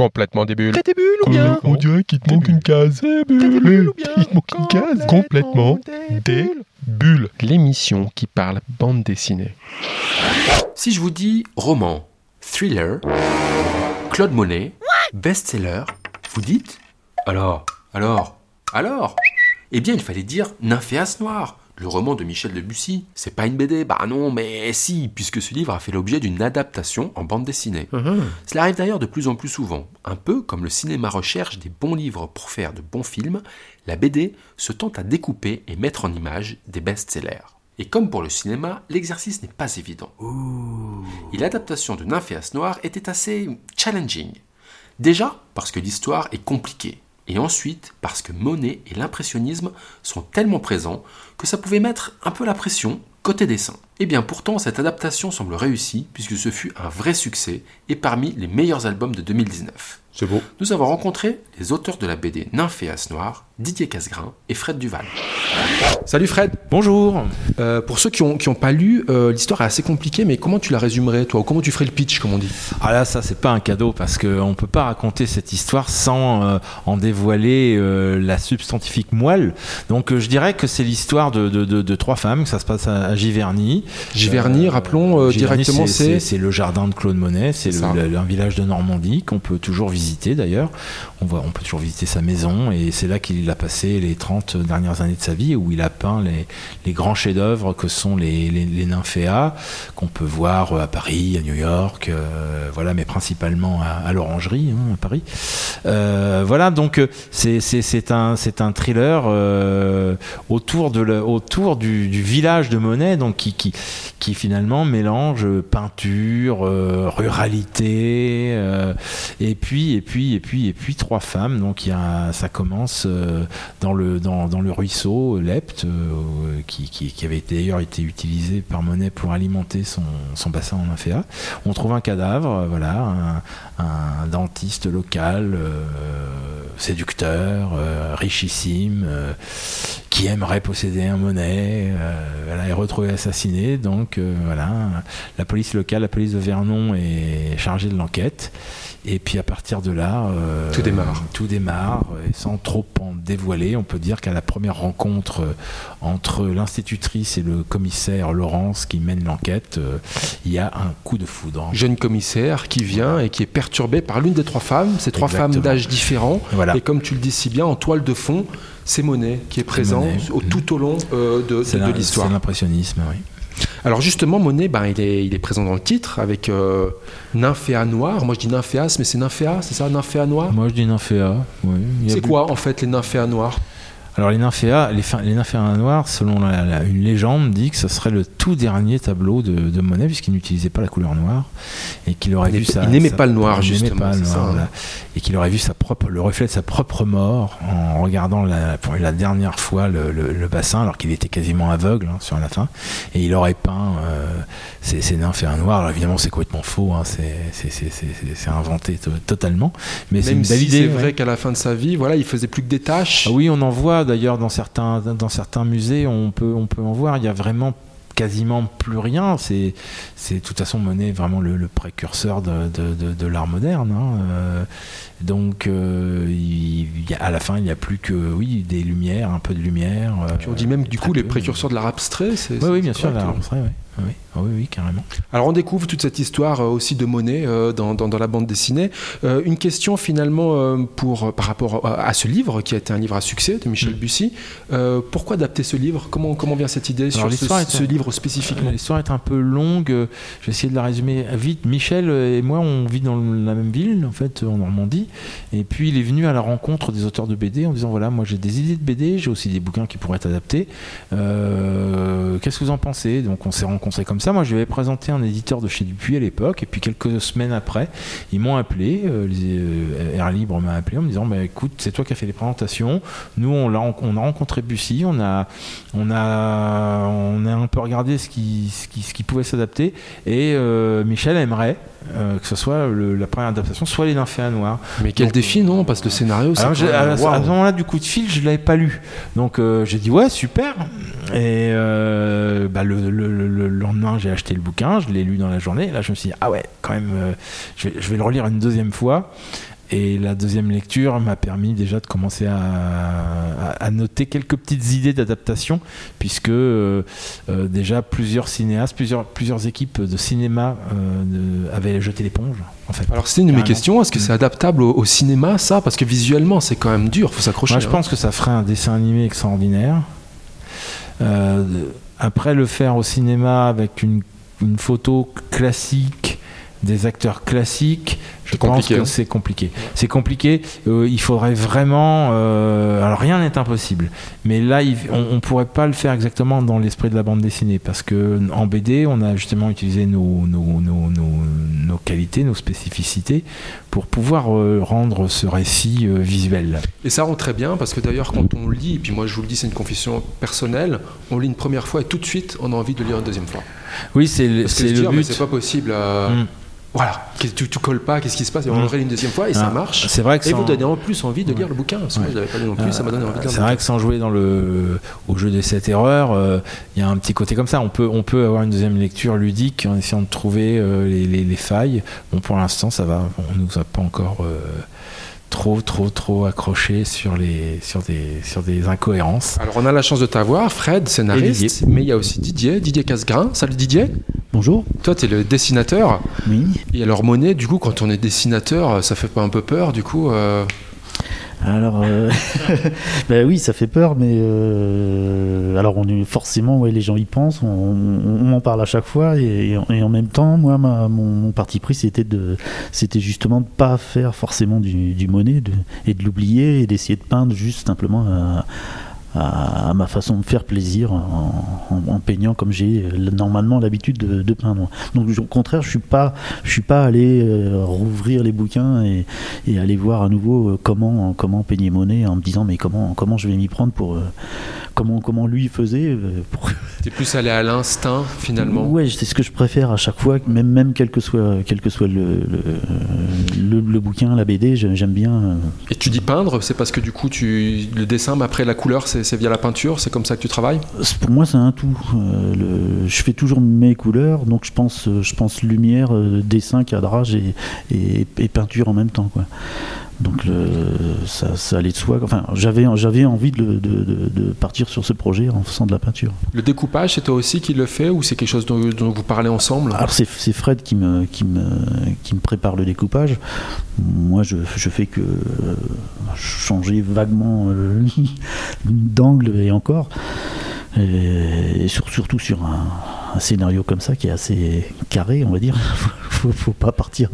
Complètement des bulles. T'as des bulles ou bien On dirait qu'il te manque une case. T'as des bulles ou bien Il te manque une case. Complètement des bulles. L'émission qui parle bande dessinée. Si je vous dis roman, thriller, Claude Monet, best-seller, vous dites Alors, alors, alors? Eh bien, il fallait dire Nymphéas Noir, le roman de Michel Debussy. C'est pas une BD, bah non, mais si, puisque ce livre a fait l'objet d'une adaptation en bande dessinée. Cela arrive d'ailleurs de plus en plus souvent. Un peu comme le cinéma recherche des bons livres pour faire de bons films, la BD se tente à découper et mettre en image des best-sellers. Et comme pour le cinéma, l'exercice n'est pas évident. Et l'adaptation de Nymphéas Noir était assez challenging. Déjà parce que l'histoire est compliquée, et ensuite parce que Monet et l'impressionnisme sont tellement présents que ça pouvait mettre un peu la pression côté dessin. Et bien pourtant, cette adaptation semble réussie puisque ce fut un vrai succès et parmi les meilleurs albums de 2019. C'est beau. Nous avons rencontré les auteurs de la BD Nymphéas Noir, Didier Casgrain et Fred Duval. Salut Fred. Bonjour. Euh, pour ceux qui n'ont qui ont pas lu, euh, l'histoire est assez compliquée, mais comment tu la résumerais, toi Ou comment tu ferais le pitch, comme on dit? Ah là, ça, c'est pas un cadeau parce qu'on ne peut pas raconter cette histoire sans euh, en dévoiler euh, la substantifique moelle. Donc, euh, je dirais que c'est l'histoire de, de- de- de trois femmes. Ça se passe à, à Giverny. Giverny, Euh, rappelons euh, Giverny, directement, c'est- c'est. le jardin de Claude Monet. C'est un village de Normandie qu'on peut toujours visiter d'ailleurs. On, voit, on peut toujours visiter sa maison et c'est là qu'il a passé les 30 dernières années de sa vie où il a peint les, grands chefs-d'œuvre que sont les, les, nymphéas qu'on peut voir euh, à Paris, à New York, euh, voilà, mais principalement à, l'Orangerie, hein, à Paris. Euh, voilà, donc c'est un, thriller autour, de du, village de Monet, donc qui, finalement mélange peinture, ruralité, et puis et puis et puis et puis trois femmes. Donc ça commence euh, dans le ruisseau Lepte, euh, qui, avait d'ailleurs été utilisé par Monet pour alimenter son, bassin en nymphéa. On trouve un cadavre, euh, voilà, un, dentiste local, euh, séducteur, euh, richissime, euh, qui aimerait posséder un Monet. euh, voilà, est retrouvé assassiné. Donc euh, voilà, la police locale, la police de Vernon est chargée de l'enquête. Et puis à partir de là, euh, Tout démarre. Tout démarre. Et sans trop en dévoiler, on peut dire qu'à la première rencontre euh, entre l'institutrice et le commissaire Laurence qui mène l'enquête, euh, il y a un coup de foudre. Jeune commissaire qui vient et qui est perturbé par l'une des trois femmes, ces trois Exactement. femmes d'âge différents. Voilà. Et comme tu le dis si bien, en toile de fond, c'est Monet qui est présent Monet. au- tout au long euh, de, de- de l'histoire. c'est l'impressionnisme, oui. Alors justement, Monet, ben, il, est, il est présent dans le titre avec euh, Nymphéa Noir. Moi je dis Nymphéas, mais c'est Nymphéa, c'est ça, Nymphéa Noir Moi je dis nymphéa. Oui. C'est quoi en fait les Nymphéas Noirs? Alors les nymphéas, les, les nymphéas noirs, selon la- la- une légende, dit que ce serait le tout dernier tableau de, de Monet puisqu'il n'utilisait pas la couleur noire et qu'il aurait Il vu sa, il n'aimait pas le noir, justement, pas le noir, ça, hein. voilà. et qu'il aurait vu sa propre, le reflet de sa propre mort en regardant la, pour la dernière fois le, le- le bassin alors qu'il était quasiment aveugle hein, sur la fin et il aurait peint euh, ces, ces nymphéas noirs. Alors évidemment c'est complètement faux, hein, c'est inventé to- totalement, mais c'est Même une belle si idée. c'est ouais. vrai qu'à la fin de sa vie, voilà, il faisait plus que des tâches. Ah oui, on en voit d'ailleurs dans certains, dans certains musées, on peut, on peut en voir. Il y a vraiment quasiment plus rien. C'est, c'est de toute façon Monet vraiment le, le précurseur de, de, de- de l'art moderne. hein. Euh, donc, euh, il, il y a- à la fin, il n'y a plus que oui des lumières, un peu de lumière. euh, Puis on dit même du coup les précurseurs de l'art abstrait. c'est- Oui, c'est- oui, bien sûr, l'art abstrait, oui. Oui, Ah oui, oui, carrément. Alors on découvre toute cette histoire euh, aussi de Monet euh, dans, dans- dans la bande dessinée. Euh, une question finalement pour, par rapport à, à ce livre qui a été un livre à succès de Michel Mm. Bussy. Pourquoi adapter ce livre? Comment, comment vient cette idée sur ce, l'histoire est- ce livre spécifiquement? L'histoire est un peu longue. Je vais essayer de la résumer vite. Michel et moi, on vit dans la même ville, en fait, en Normandie. Et puis, il est venu à la rencontre des auteurs de BD en disant voilà, moi j'ai des idées de BD, j'ai aussi des bouquins qui pourraient être adaptés. Euh, Qu'est-ce que vous en pensez? Donc, on s'est rencontrés comme ça. Moi, je lui avais présenté un éditeur de chez Dupuis à l'époque. Et puis, quelques semaines après, ils m'ont appelé. euh, les, euh, Air Libre m'a appelé en me disant bah, écoute, c'est toi qui as fait les présentations. Nous, on, ren- on a rencontré Bussy, on a, on a, on a un peu regardé ce qui, ce qui, ce qui pouvait s'adapter. Et euh, Michel aimerait euh, que ce soit le- la première adaptation, soit les nymphéas noirs. Mais quel Donc, défi, non Parce que le scénario, c'est à, waouh. ce moment-là, du coup de fil, je l'avais pas lu. Donc euh, j'ai dit ouais, super. Et euh, bah, le lendemain, j'ai acheté le bouquin, je l'ai lu dans la journée. Et là, je me suis dit ah ouais, quand même, euh, je, vais, je vais le relire une deuxième fois. Et la deuxième lecture m'a permis déjà de commencer à, à, noter quelques petites idées d'adaptation, puisque euh, euh, déjà plusieurs cinéastes, plusieurs, plusieurs équipes de cinéma avaient jeté l'éponge. En fait. Alors c'est une de mes questions, est-ce que c'est adaptable au, cinéma ça? Parce que visuellement c'est quand même dur, faut s'accrocher. Moi je hein. pense que ça ferait un dessin animé extraordinaire. Après le faire au cinéma avec une, photo classique, des acteurs classiques, je pense que hein. c'est compliqué. C'est compliqué. Euh, il faudrait vraiment. Euh, alors rien n'est impossible, mais là, on, ne pourrait pas le faire exactement dans l'esprit de la bande dessinée parce que en BD, on a justement utilisé nos, nos, nos, nos qualités, nos spécificités pour pouvoir euh, rendre ce récit visuel. Et ça rend très bien parce que d'ailleurs, quand on lit, et puis moi je vous le dis, c'est une confession personnelle, on lit une première fois et tout de suite, on a envie de lire une deuxième fois. Oui, c'est le, le but. C'est pas possible. Hum voilà, tu, tu colles pas, qu'est-ce qui se passe? Et on le une deuxième fois et ça ah, marche. C'est vrai que et vous donnez en plus envie de lire le bouquin. Parce que je l'avais pas lu non plus, ça m'a donné envie de lire. C'est vrai que sans jouer dans le au jeu des 7 erreurs, euh, il y a un petit côté comme ça. On peut on peut avoir une deuxième lecture ludique en essayant de trouver euh, les, les, failles. Bon, pour l'instant, ça va. On nous a pas encore. Euh, trop, trop, trop accroché sur, les, sur, des, sur des incohérences. Alors, on a la chance de t'avoir, Fred, scénariste, mais il y a aussi Didier, Didier Casgrain. Salut Didier. Bonjour. Toi, tu es le dessinateur. Oui. Et alors, Monet, du coup, quand on est dessinateur, ça fait pas un peu peur, du coup euh alors, euh, ben oui, ça fait peur, mais euh, alors on est forcément, ouais, les gens y pensent, on, m'en parle à chaque fois, et, en même temps, moi, mon, parti pris, c'était de, c'était justement de pas faire forcément du, du monnaie et de l'oublier et d'essayer de peindre juste simplement. À, à, ma façon de faire plaisir en, peignant comme j'ai normalement l'habitude de, peindre. Donc au contraire, je suis pas, je suis pas allé euh, rouvrir les bouquins et, et, aller voir à nouveau euh, comment comment peigner Monet en me disant mais comment comment je vais m'y prendre pour euh, comment comment lui faisait. Pour... T'es plus allé à l'instinct finalement. Ouais, c'est ce que je préfère à chaque fois, même même quel que soit quel que soit le le, le, bouquin, la BD, j'aime bien. Et tu dis peindre, c'est parce que du coup tu le dessin, mais après la couleur, c'est via la peinture C'est comme ça que tu travailles? Pour moi, c'est un tout. Euh, je fais toujours mes couleurs, donc je pense, je pense lumière, euh, dessin, cadrage et, et, peinture en même temps. Quoi. Donc ça, allait de soi. Enfin, j'avais, j'avais envie de, de, partir sur ce projet en faisant de la peinture. Le découpage, c'est toi aussi qui le fais ou c'est quelque chose dont, vous parlez ensemble? Alors c'est, Fred qui me, qui, me, qui me prépare le découpage. Moi, je, je fais que changer vaguement euh, d'angle et encore. Et, surtout sur un, un scénario comme ça qui est assez carré, on va dire. faut, faut pas partir.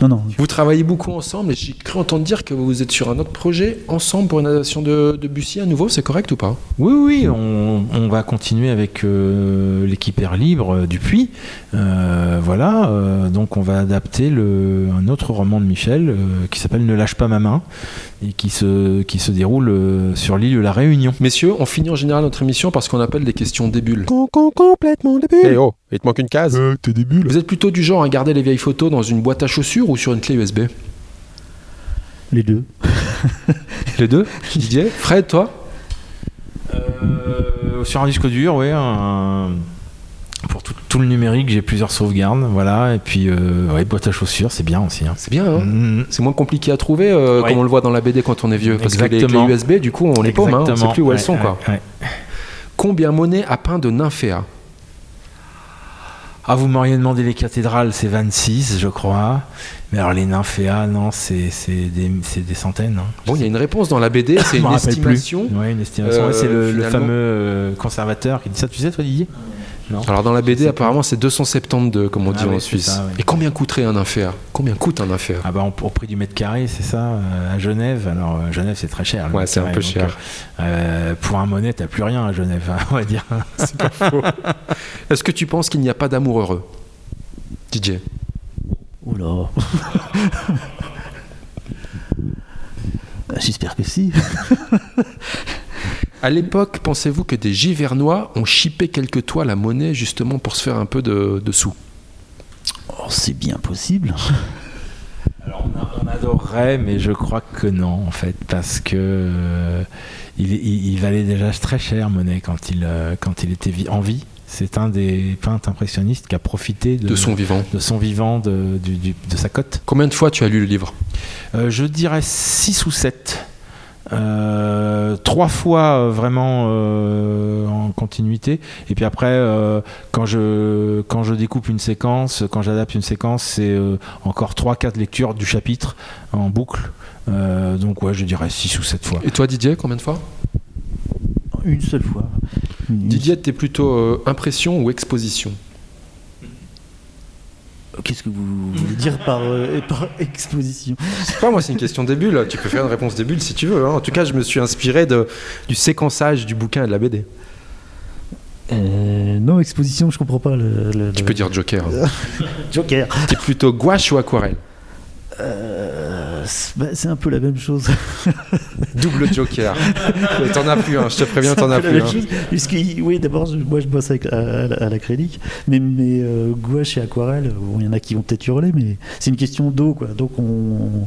Non, non. Vous travaillez beaucoup ensemble et j'ai cru entendre dire que vous êtes sur un autre projet ensemble pour une adaptation de, de Bussy à nouveau, c'est correct ou pas? Oui, oui, on, on, va continuer avec euh, l'équipe Air Libre euh, du Puy. Euh, voilà, donc on va adapter le, un autre roman de Michel qui s'appelle Ne lâche pas ma main et qui se, qui se déroule sur l'île de la Réunion. Messieurs, on finit en général notre émission parce qu'on appelle des questions débules. complètement débules. Eh oh, il te manque une case. t'es débule. Vous êtes plutôt du genre à garder les vieilles photos dans une boîte à chaussures ou sur une clé USB Les deux. les deux? Didier? Fred, toi? Euh, Sur un disque dur, oui. Pour tout, le numérique, j'ai plusieurs sauvegardes, voilà. Et puis, euh, boîte à chaussures, c'est bien aussi. Hein. C'est bien, hein. mm-hmm. c'est moins compliqué à trouver, euh, comme on le voit dans la BD quand on est vieux. Parce que les clés USB, du coup, on les paume, hein, on sait plus où elles sont, quoi. Combien Monet a peint de nymphéas? Ah, vous m'auriez demandé les cathédrales, c'est 26, je crois. Mais alors les nymphéas, non, c'est des, des, centaines. Hein. Bon, il y a une réponse dans la BD, c'est une estimation. Oui, une estimation. c'est le, le, fameux euh, conservateur qui dit ça. Tu sais, toi, Didier? Alors dans la BD, apparemment, c'est 272, comme on ah dit en Suisse. Et combien coûterait un infère Combien coûte un infère Ah bah au prix du mètre carré, c'est ça, euh, à Genève? Alors euh, Genève, c'est très cher. Ouais, c'est un peu cher. Euh, pour un monnaie, t'as plus rien à Genève, hein, on va dire. c'est pas faux. Est-ce que tu penses qu'il n'y a pas d'amour heureux, DJ Oula. J'espère que si. À l'époque, pensez-vous que des Givernois ont chippé quelques toiles à monnaie justement pour se faire un peu de, sous? Oh, C'est bien possible. Alors on, adorerait, mais je crois que non en fait, parce que euh, il, valait déjà très cher monnaie quand il, euh, quand il était en vie. C'est un des peintres impressionnistes qui a profité de, son vivant, de, son vivant de, sa cote. Combien de fois tu as lu le livre? Euh, Je dirais 6 ou 7. Euh, trois fois euh, vraiment en continuité. Et puis après quand je quand je découpe une séquence quand j'adapte une séquence c'est encore trois quatre lectures du chapitre en boucle. Donc ouais je dirais 6 ou 7 fois. Et toi Didier combien de fois? Une seule fois. Didier, t'es plutôt euh, impression ou exposition? Qu'est-ce que vous voulez dire par, euh, exposition? Sais pas, moi, c'est une question des bulles. Tu peux faire une réponse des bulles si tu veux. Hein. En tout cas, je me suis inspiré de, du séquençage du bouquin et de la BD. Euh, non, exposition, je comprends pas. Le, tu peux dire Joker. Joker. T'es plutôt gouache ou aquarelle? Bah, c'est un peu la même chose. Double Joker. t'en as plus un, je te préviens, t'en as plus un. oui, d'abord, moi je bosse avec, à, l'acrylique, mais, mais euh, gouache et aquarelle, il y en a qui vont peut-être hurler, mais c'est une question d'eau, quoi. Donc on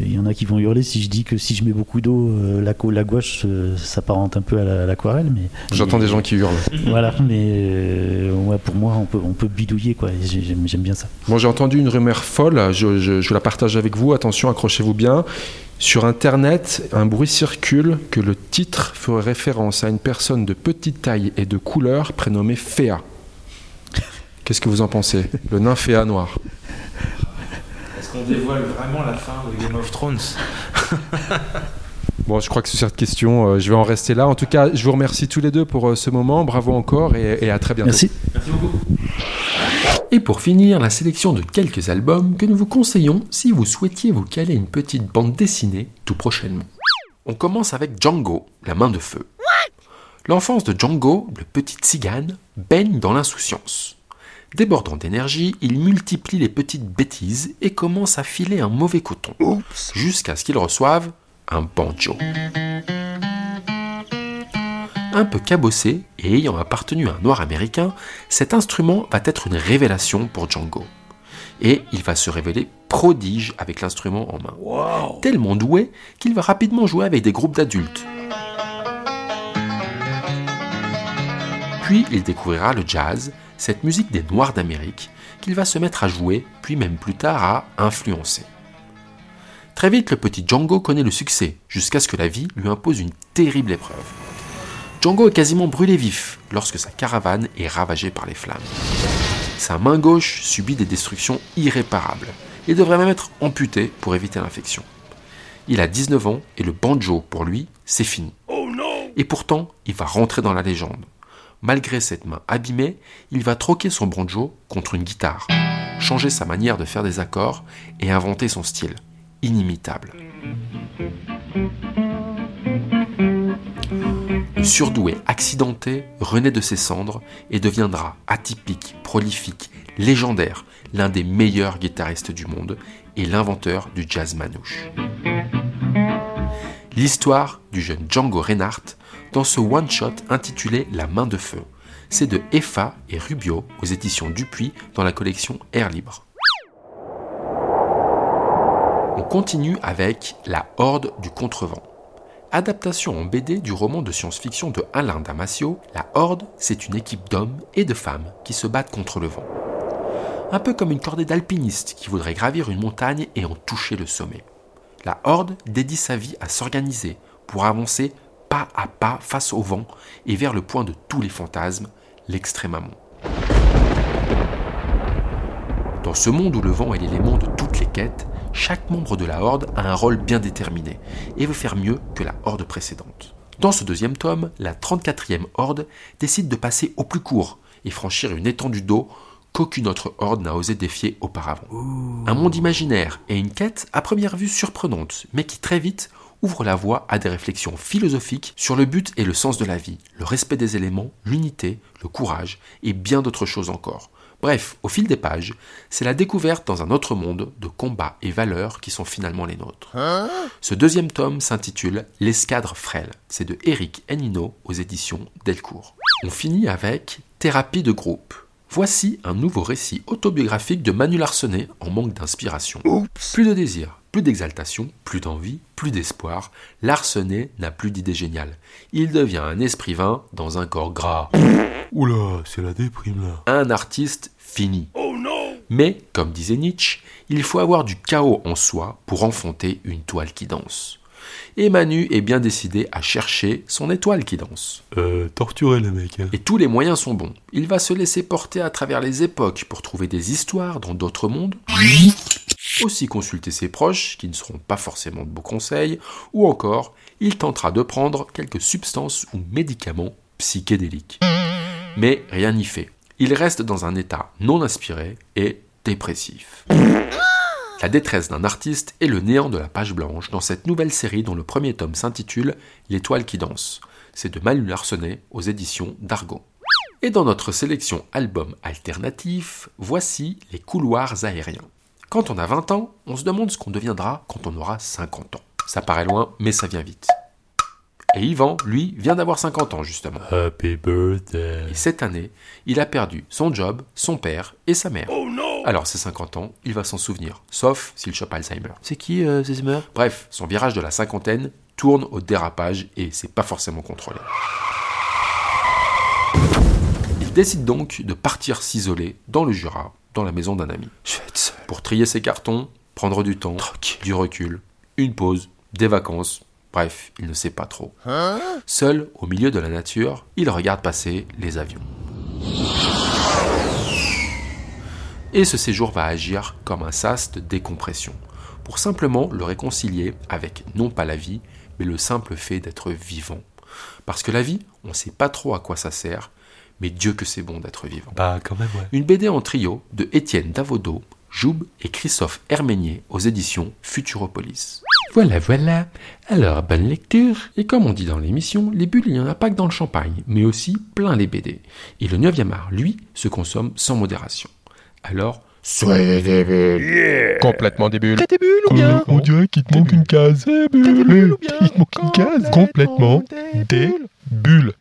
il y en a qui vont hurler si je dis que si je mets beaucoup d'eau, euh, la, la, gouache euh, s'apparente un peu à l'aquarelle. mais J'entends des gens qui hurlent. Voilà, mais euh, pour moi, on peut, on peut bidouiller, quoi. J'aime bien ça. Bon, j'ai entendu une rumeur folle, je, je, la partage avec vous. Attention, accrochez-vous bien. Sur Internet, un bruit circule que le titre ferait référence à une personne de petite taille et de couleur prénommée Féa. Qu'est-ce que vous en pensez? Le nain Féa noir qu'on dévoile vraiment la fin de Game of Thrones Bon, je crois que sur cette question, euh, je vais en rester là. En tout cas, je vous remercie tous les deux pour euh, ce moment. Bravo encore et, à très bientôt. Merci. Merci beaucoup. Et pour finir, la sélection de quelques albums que nous vous conseillons si vous souhaitiez vous caler une petite bande dessinée tout prochainement. On commence avec Django, la main de feu. L'enfance de Django, le petit cigane, baigne dans l'insouciance. Débordant d'énergie, il multiplie les petites bêtises et commence à filer un mauvais coton, jusqu'à ce qu'il reçoive un banjo. Un peu cabossé et ayant appartenu à un noir américain, cet instrument va être une révélation pour Django. Et il va se révéler prodige avec l'instrument en main. Tellement doué qu'il va rapidement jouer avec des groupes d'adultes. Puis il découvrira le jazz cette musique des Noirs d'Amérique qu'il va se mettre à jouer, puis même plus tard à influencer. Très vite, le petit Django connaît le succès, jusqu'à ce que la vie lui impose une terrible épreuve. Django est quasiment brûlé vif lorsque sa caravane est ravagée par les flammes. Sa main gauche subit des destructions irréparables et devrait même être amputée pour éviter l'infection. Il a 19 ans et le banjo, pour lui, c'est fini. Et pourtant, il va rentrer dans la légende. Malgré cette main abîmée, il va troquer son banjo contre une guitare, changer sa manière de faire des accords et inventer son style, inimitable. Le surdoué accidenté renaît de ses cendres et deviendra atypique, prolifique, légendaire, l'un des meilleurs guitaristes du monde et l'inventeur du jazz manouche. L'histoire du jeune Django Reinhardt dans ce one-shot intitulé La main de feu. C'est de Effa et Rubio aux éditions Dupuis dans la collection Air Libre. On continue avec La Horde du Contrevent. Adaptation en BD du roman de science-fiction de Alain Damasio, La Horde, c'est une équipe d'hommes et de femmes qui se battent contre le vent. Un peu comme une cordée d'alpinistes qui voudraient gravir une montagne et en toucher le sommet. La Horde dédie sa vie à s'organiser pour avancer pas à pas face au vent et vers le point de tous les fantasmes, l'extrême amont. Dans ce monde où le vent est l'élément de toutes les quêtes, chaque membre de la Horde a un rôle bien déterminé et veut faire mieux que la Horde précédente. Dans ce deuxième tome, la 34e Horde décide de passer au plus court et franchir une étendue d'eau qu'aucune autre horde n'a osé défier auparavant. Un monde imaginaire et une quête à première vue surprenante, mais qui très vite ouvre la voie à des réflexions philosophiques sur le but et le sens de la vie, le respect des éléments, l'unité, le courage et bien d'autres choses encore. Bref, au fil des pages, c'est la découverte dans un autre monde de combats et valeurs qui sont finalement les nôtres. Hein? Ce deuxième tome s'intitule L'escadre frêle. C'est de Eric Enino aux éditions Delcourt. On finit avec Thérapie de groupe. Voici un nouveau récit autobiographique de Manu Larsenet en manque d'inspiration. Plus de désir, Plus d'exaltation, plus d'envie, plus d'espoir, Larsenet n'a plus d'idées géniales. Il devient un esprit vain dans un corps gras. Oula, c'est la déprime là. Un artiste fini. Mais, comme disait Nietzsche, il faut avoir du chaos en soi pour enfanter une toile qui danse. Et Manu est bien décidé à chercher son étoile qui danse. Euh, torturer les mecs. hein. Et tous les moyens sont bons. Il va se laisser porter à travers les époques pour trouver des histoires dans d'autres mondes. Aussi consulter ses proches, qui ne seront pas forcément de beaux conseils, ou encore, il tentera de prendre quelques substances ou médicaments psychédéliques. Mais rien n'y fait. Il reste dans un état non inspiré et dépressif. La détresse d'un artiste est le néant de la page blanche dans cette nouvelle série dont le premier tome s'intitule L'étoile qui danse. C'est de Manu Larsenet aux éditions d'Argo. Et dans notre sélection album alternatif, voici les couloirs aériens. Quand on a 20 ans, on se demande ce qu'on deviendra quand on aura 50 ans. Ça paraît loin, mais ça vient vite. Et Yvan, lui, vient d'avoir 50 ans justement. Happy birthday. Et cette année, il a perdu son job, son père et sa mère. Alors, ses 50 ans, il va s'en souvenir, sauf s'il chope Alzheimer. C'est qui euh, Alzheimer Bref, son virage de la cinquantaine tourne au dérapage et c'est pas forcément contrôlé. Il décide donc de partir s'isoler dans le Jura, dans la maison d'un ami. Je vais être seul. Pour trier ses cartons, prendre du temps, du recul, une pause, des vacances, bref, il ne sait pas trop. Seul, au milieu de la nature, il regarde passer les avions. Et ce séjour va agir comme un sas de décompression, pour simplement le réconcilier avec non pas la vie, mais le simple fait d'être vivant. Parce que la vie, on ne sait pas trop à quoi ça sert, mais Dieu que c'est bon d'être vivant. Bah, quand même, ouais. Une BD en trio de Étienne Davodo, Joub et Christophe Herménier aux éditions Futuropolis. Voilà, voilà. Alors, bonne lecture. Et comme on dit dans l'émission, les bulles, il n'y en a pas que dans le champagne, mais aussi plein les BD. Et le 9e art, lui, se consomme sans modération. Alors, soyez des bulles. Complètement des bulles. des bulles ou bien on dirait qu'il te manque une case. Des bulles ou bien Il te manque une case. Complètement des bulles.